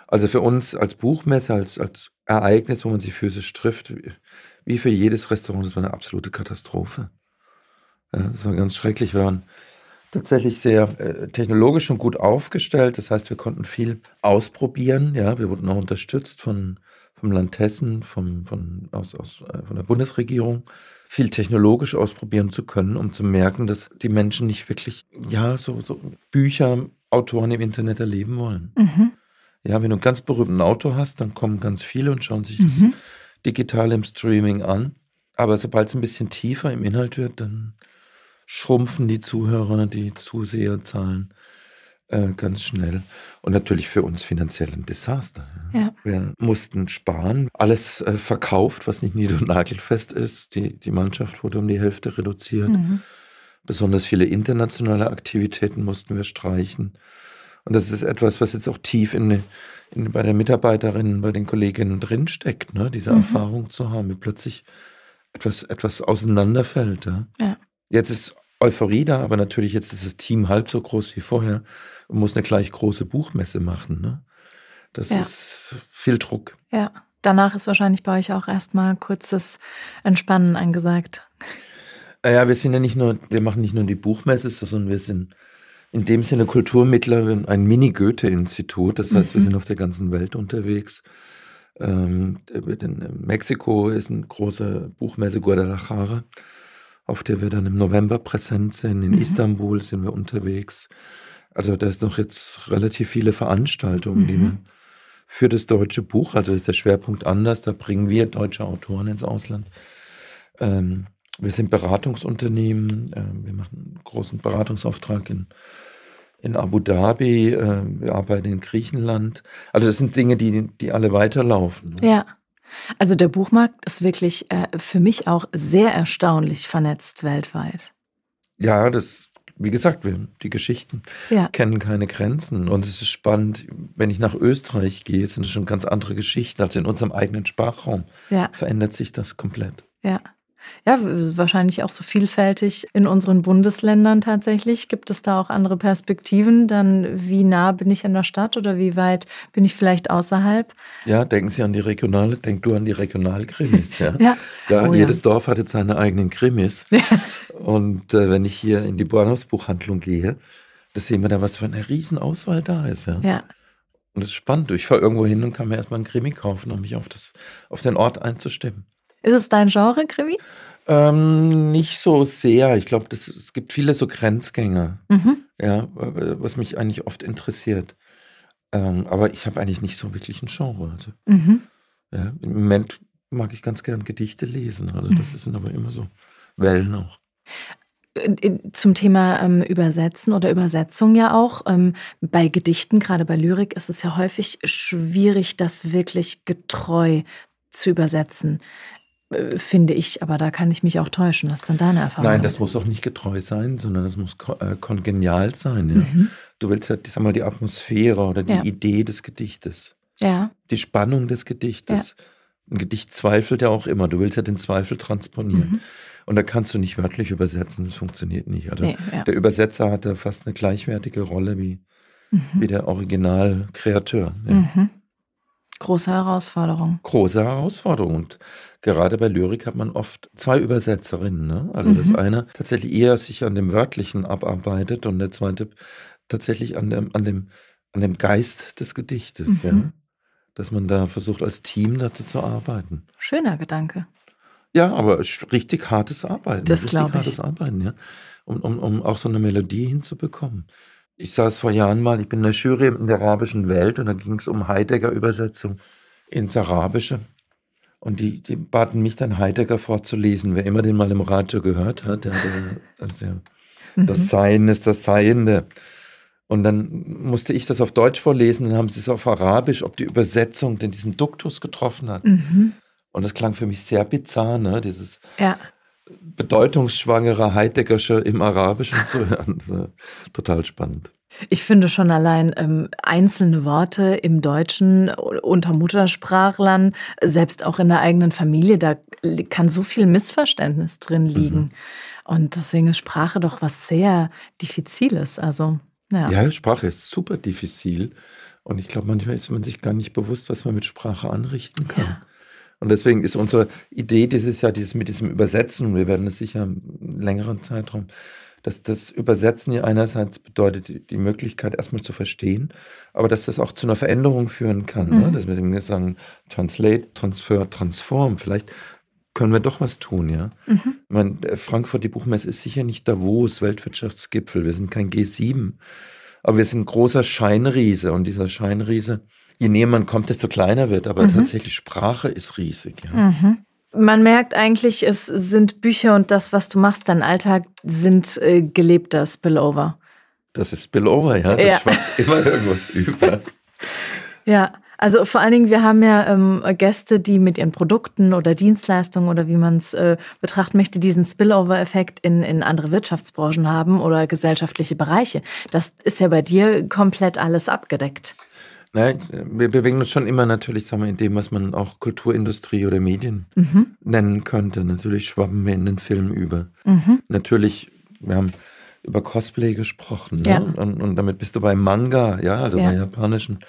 Also für uns als Buchmesse, als, als Ereignis, wo man sich physisch trifft, wie für jedes Restaurant, das war eine absolute Katastrophe. Ja, das war ganz schrecklich. Wir waren tatsächlich sehr äh, technologisch und gut aufgestellt. Das heißt, wir konnten viel ausprobieren. Ja, wir wurden auch unterstützt von vom Land Hessen, vom, von, aus, aus, äh, von der Bundesregierung, viel technologisch ausprobieren zu können, um zu merken, dass die Menschen nicht wirklich, ja, so, so Bücher, Autoren im Internet erleben wollen. Mhm. Ja, wenn du einen ganz berühmten Autor hast, dann kommen ganz viele und schauen sich das mhm. digital im Streaming an. Aber sobald es ein bisschen tiefer im Inhalt wird, dann schrumpfen die Zuhörer, die Zuseherzahlen äh, ganz schnell. Und natürlich für uns finanziell ein Desaster. Ja. Wir mussten sparen, alles äh, verkauft, was nicht nied- und nagelfest ist. Die, die Mannschaft wurde um die Hälfte reduziert. Mhm. Besonders viele internationale Aktivitäten mussten wir streichen. Und das ist etwas, was jetzt auch tief in, in bei den Mitarbeiterinnen, bei den Kolleginnen drinsteckt, ne? diese mhm. Erfahrung zu haben, wie plötzlich etwas, etwas auseinanderfällt. Ja? ja. Jetzt ist Euphorie da, aber natürlich jetzt ist das Team halb so groß wie vorher und muss eine gleich große Buchmesse machen. Ne? Das ja. ist viel Druck. Ja, danach ist wahrscheinlich bei euch auch erstmal kurzes Entspannen angesagt. Ja, wir sind ja nicht nur, wir machen nicht nur die Buchmesse, sondern wir sind in dem Sinne Kulturmittler, ein Mini-Goethe-Institut. Das heißt, mhm. wir sind auf der ganzen Welt unterwegs. Ähm, in Mexiko ist eine große Buchmesse Guadalajara auf der wir dann im November präsent sind. In mhm. Istanbul sind wir unterwegs. Also da ist noch jetzt relativ viele Veranstaltungen, mhm. die wir für das deutsche Buch, also ist der Schwerpunkt anders, da bringen wir deutsche Autoren ins Ausland. Ähm, wir sind Beratungsunternehmen, äh, wir machen einen großen Beratungsauftrag in, in Abu Dhabi, äh, wir arbeiten in Griechenland. Also das sind Dinge, die, die alle weiterlaufen. Ne? Ja. Also der Buchmarkt ist wirklich äh, für mich auch sehr erstaunlich vernetzt weltweit. Ja, das, wie gesagt, wir, die Geschichten ja. kennen keine Grenzen. Und es ist spannend, wenn ich nach Österreich gehe, sind es schon ganz andere Geschichten als in unserem eigenen Sprachraum. Ja. Verändert sich das komplett. Ja. Ja, wahrscheinlich auch so vielfältig in unseren Bundesländern tatsächlich. Gibt es da auch andere Perspektiven? Dann wie nah bin ich an der Stadt oder wie weit bin ich vielleicht außerhalb? Ja, denken Sie an die regionale, denk du an die Regionalkrimis. Ja, ja. ja oh, jedes ja. Dorf hat jetzt seine eigenen Krimis. Und äh, wenn ich hier in die Bahnhofsbuchhandlung gehe, da sehen wir da, was für eine Riesenauswahl da ist. Ja. ja. Und das ist spannend. Ich fahre irgendwo hin und kann mir erstmal einen Krimi kaufen, um mich auf, das, auf den Ort einzustimmen. Ist es dein Genre, Krimi? Ähm, nicht so sehr. Ich glaube, es gibt viele so Grenzgänger, mhm. ja, was mich eigentlich oft interessiert. Ähm, aber ich habe eigentlich nicht so wirklich ein Genre. Also, mhm. ja, Im Moment mag ich ganz gern Gedichte lesen. Also das mhm. sind aber immer so Wellen auch. Äh, zum Thema ähm, Übersetzen oder Übersetzung ja auch. Ähm, bei Gedichten, gerade bei Lyrik, ist es ja häufig schwierig, das wirklich getreu zu übersetzen. Äh, finde ich, aber da kann ich mich auch täuschen. Was ist denn deine Erfahrung? Nein, das muss auch nicht getreu sein, sondern das muss äh, kongenial sein. Ja? Mhm. Du willst ja, sag mal, die Atmosphäre oder die ja. Idee des Gedichtes. Ja. Die Spannung des Gedichtes. Ja. Ein Gedicht zweifelt ja auch immer. Du willst ja den Zweifel transponieren. Mhm. Und da kannst du nicht wörtlich übersetzen, das funktioniert nicht. Also nee, ja. Der Übersetzer hat da fast eine gleichwertige Rolle wie, mhm. wie der Originalkreateur. Ja. Mhm. Große Herausforderung. Große Herausforderung. Und gerade bei Lyrik hat man oft zwei Übersetzerinnen. Ne? Also mhm. das eine tatsächlich eher sich an dem Wörtlichen abarbeitet und der zweite tatsächlich an dem, an dem, an dem Geist des Gedichtes. Mhm. Ja? Dass man da versucht, als Team dazu zu arbeiten. Schöner Gedanke. Ja, aber richtig hartes Arbeiten. Das glaube ich. hartes Arbeiten, ja. Um, um, um auch so eine Melodie hinzubekommen. Ich saß vor Jahren mal, ich bin in der Jury in der arabischen Welt und da ging es um Heidegger-Übersetzung ins Arabische. Und die, die baten mich dann Heidegger vorzulesen. Wer immer den mal im Radio gehört hat, der, der, also, mhm. das Sein ist das Seiende. Und dann musste ich das auf Deutsch vorlesen, dann haben sie es auf Arabisch, ob die Übersetzung denn diesen Duktus getroffen hat. Mhm. Und das klang für mich sehr bizarr, ne? dieses ja. Bedeutungsschwangere Heideggersche im Arabischen zu hören. total spannend. Ich finde schon allein ähm, einzelne Worte im Deutschen unter Muttersprachlern, selbst auch in der eigenen Familie, da kann so viel Missverständnis drin liegen. Mhm. Und deswegen ist Sprache doch was sehr Diffiziles. Also, ja. ja, Sprache ist super diffizil. Und ich glaube, manchmal ist man sich gar nicht bewusst, was man mit Sprache anrichten kann. Ja. Und deswegen ist unsere Idee dieses Jahr, dieses mit diesem Übersetzen, und wir werden es sicher einen längeren Zeitraum, dass das Übersetzen ja einerseits bedeutet, die Möglichkeit erstmal zu verstehen, aber dass das auch zu einer Veränderung führen kann. Ne? Mhm. Ne? Dass wir sagen, Translate, Transfer, Transform. Vielleicht können wir doch was tun, ja. Mhm. Ich meine, Frankfurt, die Buchmesse ist sicher nicht Davos, Weltwirtschaftsgipfel. Wir sind kein G7, aber wir sind ein großer Scheinriese und dieser Scheinriese je näher man kommt, desto kleiner wird. Aber mhm. tatsächlich Sprache ist riesig. Ja. Mhm. Man merkt eigentlich, es sind Bücher und das, was du machst, dein Alltag, sind äh, gelebter Spillover. Das ist Spillover, ja. Das ja. schwappt immer irgendwas über. Ja, also vor allen Dingen, wir haben ja ähm, Gäste, die mit ihren Produkten oder Dienstleistungen oder wie man es äh, betrachten möchte, diesen Spillover-Effekt in, in andere Wirtschaftsbranchen haben oder gesellschaftliche Bereiche. Das ist ja bei dir komplett alles abgedeckt. Nein, wir bewegen uns schon immer natürlich, sagen wir, in dem, was man auch Kulturindustrie oder Medien mhm. nennen könnte. Natürlich schwappen wir in den Film über. Mhm. Natürlich, wir haben über Cosplay gesprochen. Ne? Ja. Und, und, damit bist du bei Manga, ja, also ja. bei japanischen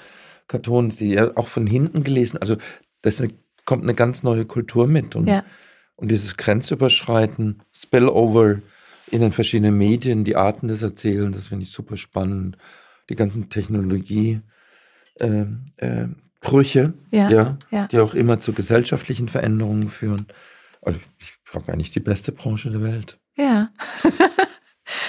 Cartoons, die ja auch von hinten gelesen. Also das kommt eine ganz neue Kultur mit. Und, ja. und dieses Grenzüberschreiten, Spillover in den verschiedenen Medien, die Arten des Erzählens, das finde ich super spannend. Die ganzen Technologie. Äh, äh, Brüche, ja, ja, ja, die auch immer zu gesellschaftlichen Veränderungen führen. Also ich habe eigentlich die beste Branche der Welt. Ja.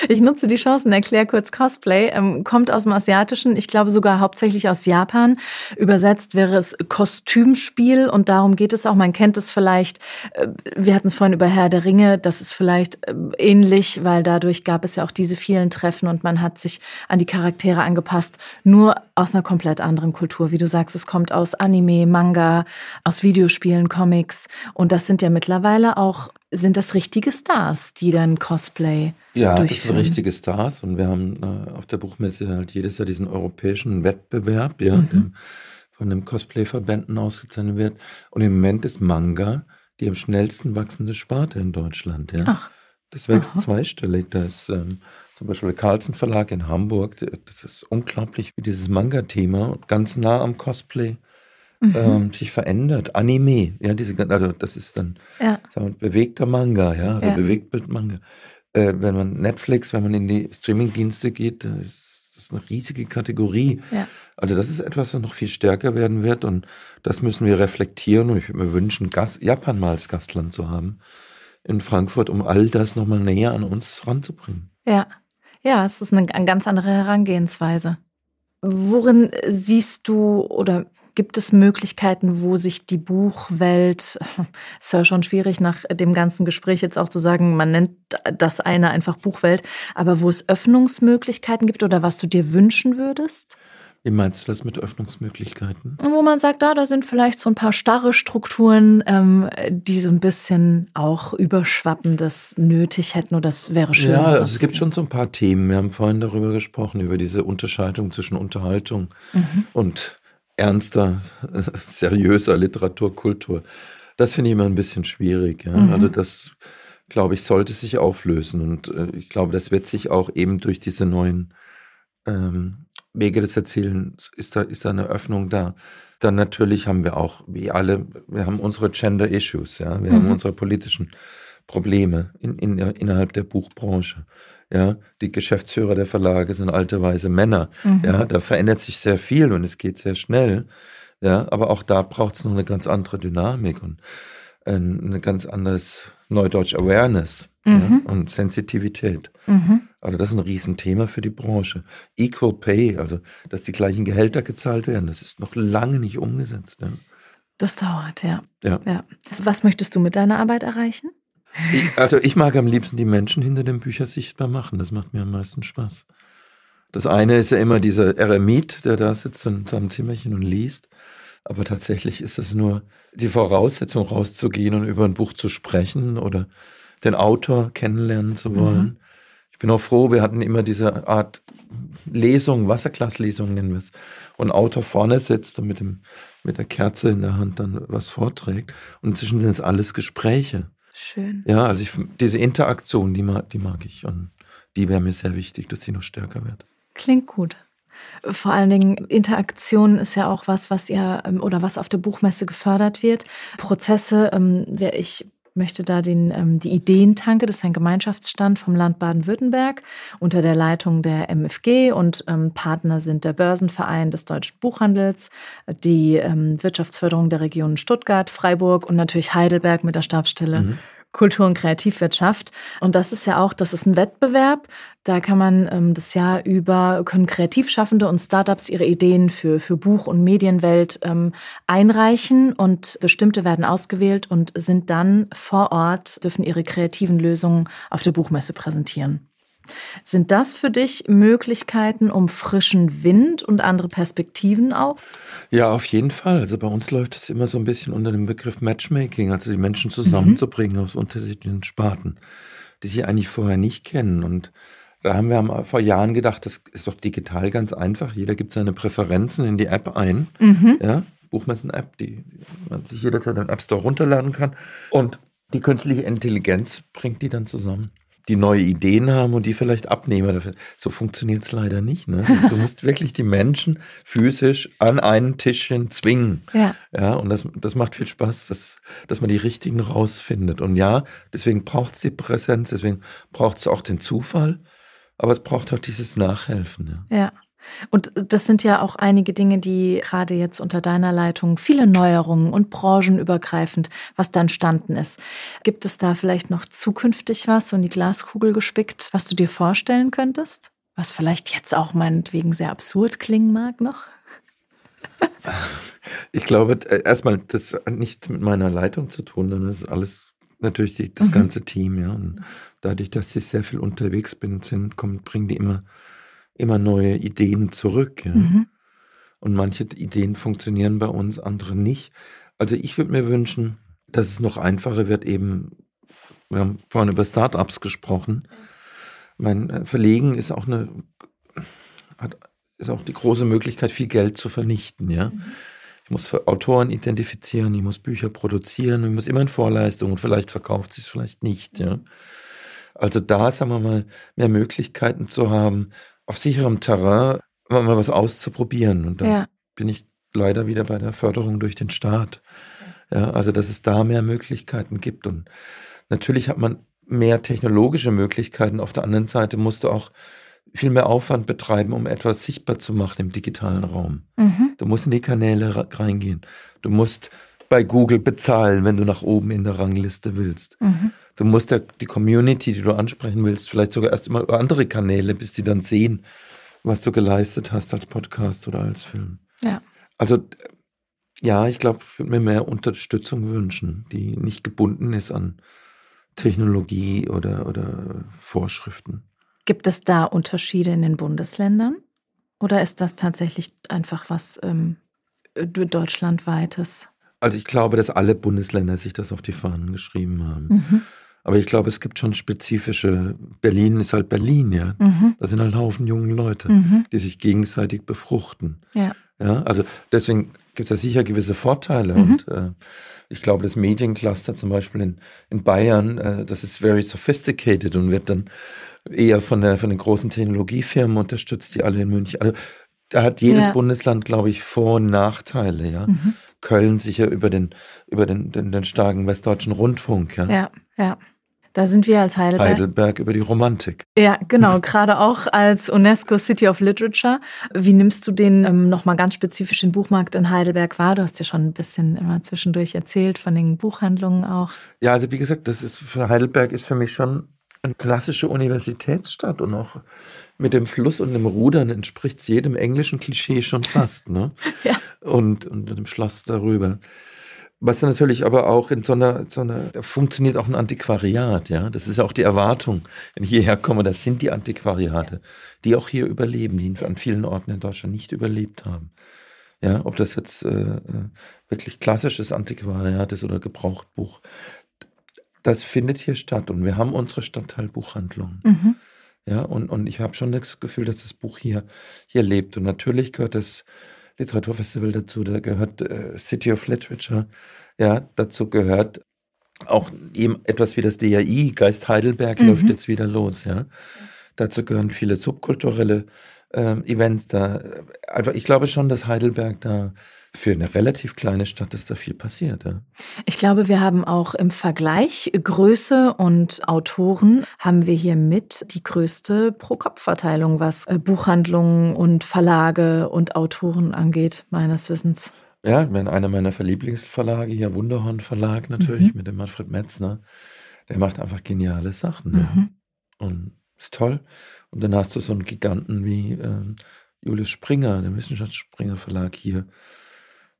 Ich nutze die Chance und erkläre kurz Cosplay. Ähm, kommt aus dem Asiatischen, ich glaube sogar hauptsächlich aus Japan. Übersetzt wäre es Kostümspiel und darum geht es auch. Man kennt es vielleicht. Äh, wir hatten es vorhin über Herr der Ringe. Das ist vielleicht äh, ähnlich, weil dadurch gab es ja auch diese vielen Treffen und man hat sich an die Charaktere angepasst. Nur aus einer komplett anderen Kultur. Wie du sagst, es kommt aus Anime, Manga, aus Videospielen, Comics. Und das sind ja mittlerweile auch sind das richtige Stars, die dann Cosplay ja, durchführen? Ja, das sind richtige Stars und wir haben äh, auf der Buchmesse halt jedes Jahr diesen europäischen Wettbewerb, ja, mhm. der von den Cosplay-Verbänden ausgezeichnet wird. Und im Moment ist Manga die am schnellsten wachsende Sparte in Deutschland. Ja. Ach. Das wächst Aha. zweistellig. Da ist ähm, zum Beispiel der Carlsen Verlag in Hamburg. Das ist unglaublich, wie dieses Manga-Thema ganz nah am Cosplay mhm. ähm, sich verändert. Anime, ja, diese, also das ist dann ja. wir, bewegter Manga, ja, also ja. Bewegtbild-Manga. Äh, wenn man Netflix, wenn man in die Streaming-Dienste geht, das ist eine riesige Kategorie. Ja. Also das ist etwas, was noch viel stärker werden wird und das müssen wir reflektieren und ich würde mir wünschen, Gast, Japan mal als Gastland zu haben in Frankfurt, um all das nochmal näher an uns ranzubringen. Ja, ja, es ist eine, eine ganz andere Herangehensweise. Worin siehst du oder gibt es Möglichkeiten, wo sich die Buchwelt, ist ja schon schwierig nach dem ganzen Gespräch jetzt auch zu sagen, man nennt das eine einfach Buchwelt, aber wo es Öffnungsmöglichkeiten gibt oder was du dir wünschen würdest? Wie meinst du das mit Öffnungsmöglichkeiten? Wo man sagt, da, da sind vielleicht so ein paar starre Strukturen, ähm, die so ein bisschen auch Überschwappendes nötig hätten oder das wäre schön. Ja, also es gibt schon so ein paar Themen. Wir haben vorhin darüber gesprochen, über diese Unterscheidung zwischen Unterhaltung mhm. und ernster, äh, seriöser Literatur, Kultur. Das finde ich immer ein bisschen schwierig. Ja? Mhm. Also das, glaube ich, sollte sich auflösen. Und äh, ich glaube, das wird sich auch eben durch diese neuen ähm, Wege des Erzählens ist da, ist da eine Öffnung da. Dann natürlich haben wir auch, wie alle, wir haben unsere Gender Issues, ja, wir mhm. haben unsere politischen Probleme in, in, innerhalb der Buchbranche. Ja, die Geschäftsführer der Verlage sind alte weise Männer. Mhm. Ja, da verändert sich sehr viel und es geht sehr schnell. Ja, aber auch da braucht es noch eine ganz andere Dynamik und ein, ganz anderes Neudeutsch Awareness mhm. ja, und Sensitivität. Mhm. Also das ist ein Riesenthema für die Branche. Equal Pay, also dass die gleichen Gehälter gezahlt werden, das ist noch lange nicht umgesetzt. Ja. Das dauert, ja. ja. ja. Was möchtest du mit deiner Arbeit erreichen? Ich, also ich mag am liebsten die Menschen hinter den Büchern sichtbar machen. Das macht mir am meisten Spaß. Das eine ist ja immer dieser Eremit, der da sitzt in seinem Zimmerchen und liest. Aber tatsächlich ist es nur die Voraussetzung, rauszugehen und über ein Buch zu sprechen oder den Autor kennenlernen zu wollen. Mhm. Ich bin auch froh, wir hatten immer diese Art Lesung, Wasserglaslesung nennen wir es, und ein Autor vorne sitzt und mit, dem, mit der Kerze in der Hand dann was vorträgt. Und inzwischen sind es alles Gespräche. Schön. Ja, also ich, diese Interaktion, die mag, die mag ich und die wäre mir sehr wichtig, dass sie noch stärker wird. Klingt gut. Vor allen Dingen Interaktion ist ja auch was, was ihr ähm, oder was auf der Buchmesse gefördert wird. Prozesse, ähm, ich möchte da den, ähm, die Ideentanke, das ist ein Gemeinschaftsstand vom Land Baden-Württemberg unter der Leitung der MFG und ähm, Partner sind der Börsenverein des deutschen Buchhandels, die ähm, Wirtschaftsförderung der Regionen Stuttgart, Freiburg und natürlich Heidelberg mit der Stabsstelle. Mhm. Kultur- und Kreativwirtschaft. Und das ist ja auch, das ist ein Wettbewerb. Da kann man ähm, das Jahr über, können Kreativschaffende und Startups ihre Ideen für, für Buch- und Medienwelt ähm, einreichen und bestimmte werden ausgewählt und sind dann vor Ort, dürfen ihre kreativen Lösungen auf der Buchmesse präsentieren. Sind das für dich Möglichkeiten, um frischen Wind und andere Perspektiven auch? Ja, auf jeden Fall. Also bei uns läuft es immer so ein bisschen unter dem Begriff Matchmaking, also die Menschen zusammenzubringen mhm. aus unterschiedlichen Sparten, die sie eigentlich vorher nicht kennen. Und da haben wir vor Jahren gedacht, das ist doch digital ganz einfach. Jeder gibt seine Präferenzen in die App ein. Mhm. Ja, Buchmessen-App, die man sich jederzeit im App Store runterladen kann. Und die künstliche Intelligenz bringt die dann zusammen die neue Ideen haben und die vielleicht abnehmen. So funktioniert es leider nicht. Ne? Du musst wirklich die Menschen physisch an ein Tischchen zwingen. Ja. ja und das, das macht viel Spaß, dass, dass man die richtigen rausfindet. Und ja, deswegen braucht es die Präsenz, deswegen braucht es auch den Zufall, aber es braucht auch dieses Nachhelfen. Ja. ja. Und das sind ja auch einige Dinge, die gerade jetzt unter deiner Leitung viele Neuerungen und branchenübergreifend, was da entstanden ist. Gibt es da vielleicht noch zukünftig was, so in die Glaskugel gespickt, was du dir vorstellen könntest? Was vielleicht jetzt auch meinetwegen sehr absurd klingen mag noch? Ich glaube, äh, erstmal, das hat nichts mit meiner Leitung zu tun, sondern das ist alles natürlich die, das mhm. ganze Team, ja. Und dadurch, dass sie sehr viel unterwegs bin, sind, kommen, bringen die immer immer neue Ideen zurück. Ja. Mhm. Und manche Ideen funktionieren bei uns, andere nicht. Also ich würde mir wünschen, dass es noch einfacher wird, eben, wir haben vorhin über Startups gesprochen. Mein äh, Verlegen ist auch eine, hat, ist auch die große Möglichkeit, viel Geld zu vernichten, ja. Mhm. ich muss Autoren identifizieren, ich muss Bücher produzieren, ich muss immer in Vorleistung und vielleicht verkauft sie es vielleicht nicht. Ja. Also da, sagen wir mal, mehr Möglichkeiten zu haben, auf sicherem Terrain mal was auszuprobieren. Und da ja. bin ich leider wieder bei der Förderung durch den Staat. Ja, also dass es da mehr Möglichkeiten gibt. Und natürlich hat man mehr technologische Möglichkeiten. Auf der anderen Seite musst du auch viel mehr Aufwand betreiben, um etwas sichtbar zu machen im digitalen Raum. Mhm. Du musst in die Kanäle reingehen. Du musst bei Google bezahlen, wenn du nach oben in der Rangliste willst. Mhm. Du musst ja die Community, die du ansprechen willst, vielleicht sogar erst immer über andere Kanäle, bis die dann sehen, was du geleistet hast als Podcast oder als Film. Ja. Also ja, ich glaube, ich würde mir mehr Unterstützung wünschen, die nicht gebunden ist an Technologie oder, oder Vorschriften. Gibt es da Unterschiede in den Bundesländern? Oder ist das tatsächlich einfach was ähm, deutschlandweites? Also ich glaube, dass alle Bundesländer sich das auf die Fahnen geschrieben haben. Mhm. Aber ich glaube, es gibt schon spezifische. Berlin ist halt Berlin, ja. Mhm. Da sind halt Haufen junge Leute, mhm. die sich gegenseitig befruchten. Ja. ja also deswegen gibt es ja sicher gewisse Vorteile. Mhm. Und äh, ich glaube, das Mediencluster zum Beispiel in, in Bayern, äh, das ist very sophisticated und wird dann eher von, der, von den großen Technologiefirmen unterstützt, die alle in München. Also da hat jedes ja. Bundesland, glaube ich, Vor- und Nachteile, ja. Mhm. Köln sicher über den, über den, den, den starken westdeutschen Rundfunk, ja. Ja, ja. Da sind wir als Heidelberg. Heidelberg über die Romantik. Ja, genau. Gerade auch als UNESCO City of Literature. Wie nimmst du den ähm, nochmal ganz spezifisch den Buchmarkt in Heidelberg wahr? Du hast ja schon ein bisschen immer zwischendurch erzählt von den Buchhandlungen auch. Ja, also wie gesagt, das ist für Heidelberg ist für mich schon eine klassische Universitätsstadt und auch mit dem Fluss und dem Rudern entspricht es jedem englischen Klischee schon fast. Ne? ja. Und, und dem Schloss darüber. Was natürlich aber auch in so einer, so einer, da funktioniert auch ein Antiquariat, ja. Das ist ja auch die Erwartung, wenn ich hierher komme, das sind die Antiquariate, die auch hier überleben, die an vielen Orten in Deutschland nicht überlebt haben. Ja, ob das jetzt äh, äh wirklich klassisches Antiquariat ist oder Gebrauchtbuch das findet hier statt und wir haben unsere Stadtteilbuchhandlung. Mhm. Ja, und, und ich habe schon das Gefühl, dass das Buch hier, hier lebt. Und natürlich gehört das Literaturfestival dazu, da gehört äh, City of Literature, ja, dazu gehört auch eben etwas wie das DAI, Geist Heidelberg mhm. läuft jetzt wieder los, ja. Dazu gehören viele subkulturelle äh, Events da. Also ich glaube schon, dass Heidelberg da für eine relativ kleine Stadt ist da viel passiert. Ja. Ich glaube, wir haben auch im Vergleich Größe und Autoren haben wir hier mit die größte Pro-Kopf-Verteilung, was äh, Buchhandlungen und Verlage und Autoren angeht, meines Wissens. Ja, einer meiner Verlieblingsverlage hier, Wunderhorn Verlag natürlich, mhm. mit dem Manfred Metzner. Der macht einfach geniale Sachen. Mhm. Ja. Und ist toll. Und dann hast du so einen Giganten wie äh, Julius Springer, der Wissenschaftsspringer Verlag hier,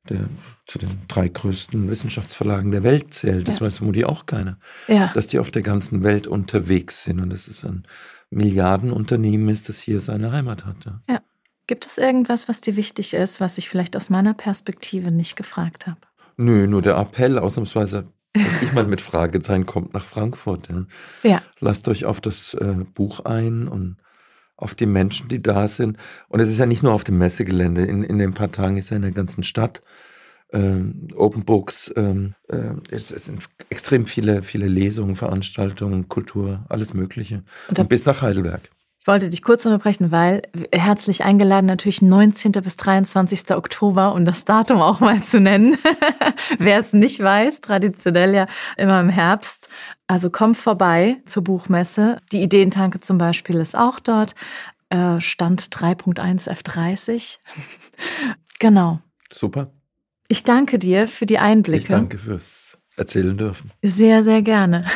der zu den drei größten Wissenschaftsverlagen der Welt zählt. Das ja. weiß vermutlich auch keiner. Ja. Dass die auf der ganzen Welt unterwegs sind und dass es ein Milliardenunternehmen ist, das hier seine Heimat hat. Ja. ja. Gibt es irgendwas, was dir wichtig ist, was ich vielleicht aus meiner Perspektive nicht gefragt habe? Nö, nur der Appell, ausnahmsweise, dass ich mal mit Fragezeichen kommt nach Frankfurt. Ja. ja. Lasst euch auf das äh, Buch ein und auf die Menschen, die da sind. Und es ist ja nicht nur auf dem Messegelände. In, in den paar Tagen ist ja in der ganzen Stadt ähm, Open Books. Ähm, äh, es, es, sind extrem viele, viele Lesungen, Veranstaltungen, Kultur, alles Mögliche. Und, Und bis nach Heidelberg. Ich wollte dich kurz unterbrechen, weil herzlich eingeladen natürlich 19. bis 23. Oktober, um das Datum auch mal zu nennen. Wer es nicht weiß, traditionell ja immer im Herbst. Also kommt vorbei zur Buchmesse. Die Ideentanke zum Beispiel ist auch dort. Äh, Stand 3.1 F30. genau. Super. Ich danke dir für die Einblicke. Ich danke fürs Erzählen dürfen. Sehr, sehr gerne.